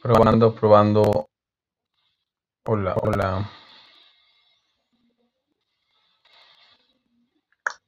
Probando, probando. Hola, hola.